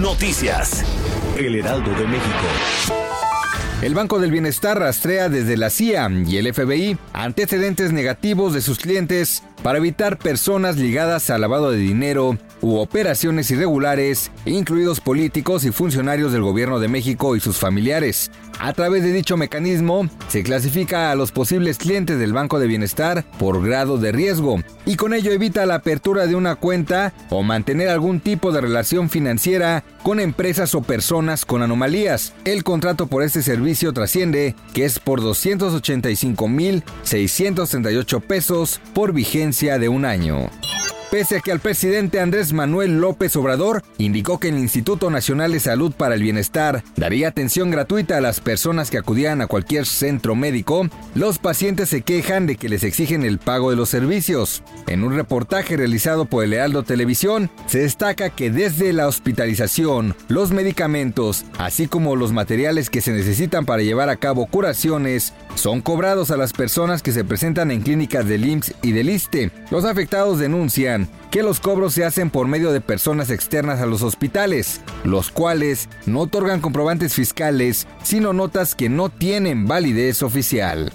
Noticias. El Heraldo de México. El Banco del Bienestar rastrea desde la CIA y el FBI antecedentes negativos de sus clientes para evitar personas ligadas al lavado de dinero u operaciones irregulares, incluidos políticos y funcionarios del gobierno de México y sus familiares. A través de dicho mecanismo, se clasifica a los posibles clientes del Banco de Bienestar por grado de riesgo y con ello evita la apertura de una cuenta o mantener algún tipo de relación financiera con empresas o personas con anomalías. El contrato por este servicio trasciende que es por 285.638 pesos por vigencia de un año pese a que el presidente Andrés Manuel López Obrador indicó que el Instituto Nacional de Salud para el Bienestar daría atención gratuita a las personas que acudían a cualquier centro médico, los pacientes se quejan de que les exigen el pago de los servicios. En un reportaje realizado por el Lealdo Televisión, se destaca que desde la hospitalización, los medicamentos, así como los materiales que se necesitan para llevar a cabo curaciones, son cobrados a las personas que se presentan en clínicas del IMSS y del ISTE. Los afectados denuncian que los cobros se hacen por medio de personas externas a los hospitales, los cuales no otorgan comprobantes fiscales, sino notas que no tienen validez oficial.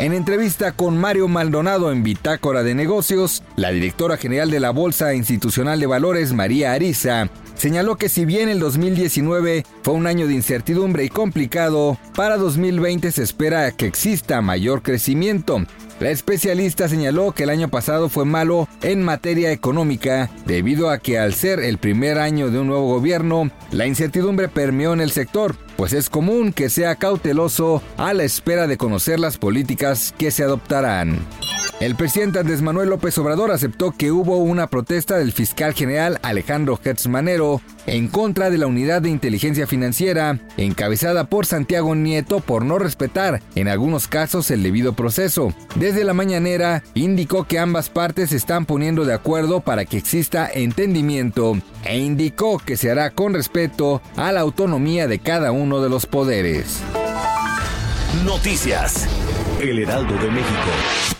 En entrevista con Mario Maldonado en Bitácora de Negocios, la directora general de la Bolsa Institucional de Valores, María Ariza, señaló que si bien el 2019 fue un año de incertidumbre y complicado, para 2020 se espera que exista mayor crecimiento, la especialista señaló que el año pasado fue malo en materia económica debido a que al ser el primer año de un nuevo gobierno, la incertidumbre permeó en el sector, pues es común que sea cauteloso a la espera de conocer las políticas que se adoptarán. El presidente Andrés Manuel López Obrador aceptó que hubo una protesta del fiscal general Alejandro Hertz Manero en contra de la unidad de inteligencia financiera, encabezada por Santiago Nieto por no respetar, en algunos casos, el debido proceso. Desde la mañanera, indicó que ambas partes se están poniendo de acuerdo para que exista entendimiento e indicó que se hará con respeto a la autonomía de cada uno de los poderes. Noticias. El Heraldo de México.